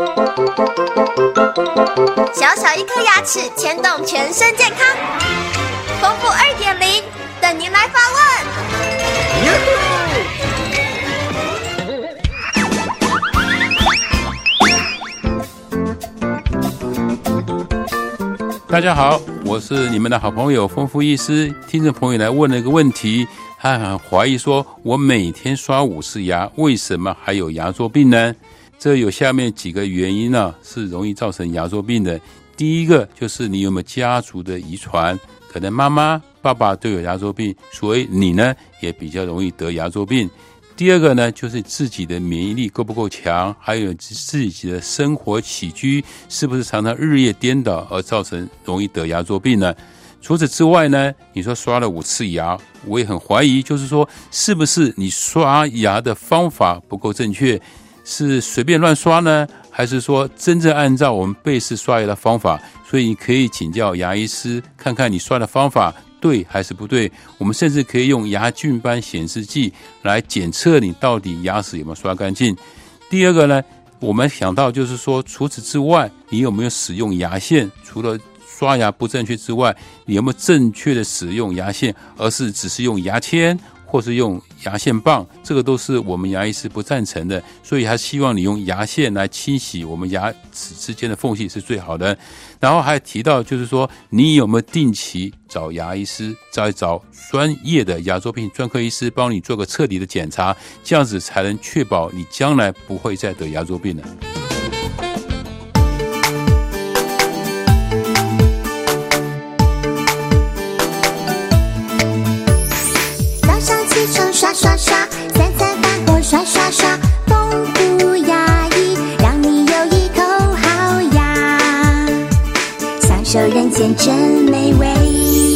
小小一颗牙齿牵动全身健康，丰富二点零等您来发问。大家好，我是你们的好朋友丰富医师。听众朋友来问了一个问题，他很怀疑说：我每天刷五次牙，为什么还有牙周病呢？这有下面几个原因呢，是容易造成牙周病的。第一个就是你有没有家族的遗传，可能妈妈、爸爸都有牙周病，所以你呢也比较容易得牙周病。第二个呢，就是自己的免疫力够不够强，还有自己的生活起居是不是常常日夜颠倒而造成容易得牙周病呢？除此之外呢，你说刷了五次牙，我也很怀疑，就是说是不是你刷牙的方法不够正确？是随便乱刷呢，还是说真正按照我们贝氏刷牙的方法？所以你可以请教牙医师，看看你刷的方法对还是不对。我们甚至可以用牙菌斑显示剂来检测你到底牙齿有没有刷干净。第二个呢，我们想到就是说，除此之外，你有没有使用牙线？除了刷牙不正确之外，你有没有正确的使用牙线，而是只是用牙签？或是用牙线棒，这个都是我们牙医师不赞成的，所以还希望你用牙线来清洗我们牙齿之间的缝隙是最好的。然后还提到，就是说你有没有定期找牙医师，再找专业的牙周病专科医师，帮你做个彻底的检查，这样子才能确保你将来不会再得牙周病了。刷刷刷，三餐饭后刷刷刷，丰富牙医，让你有一口好牙，享受人间真美味。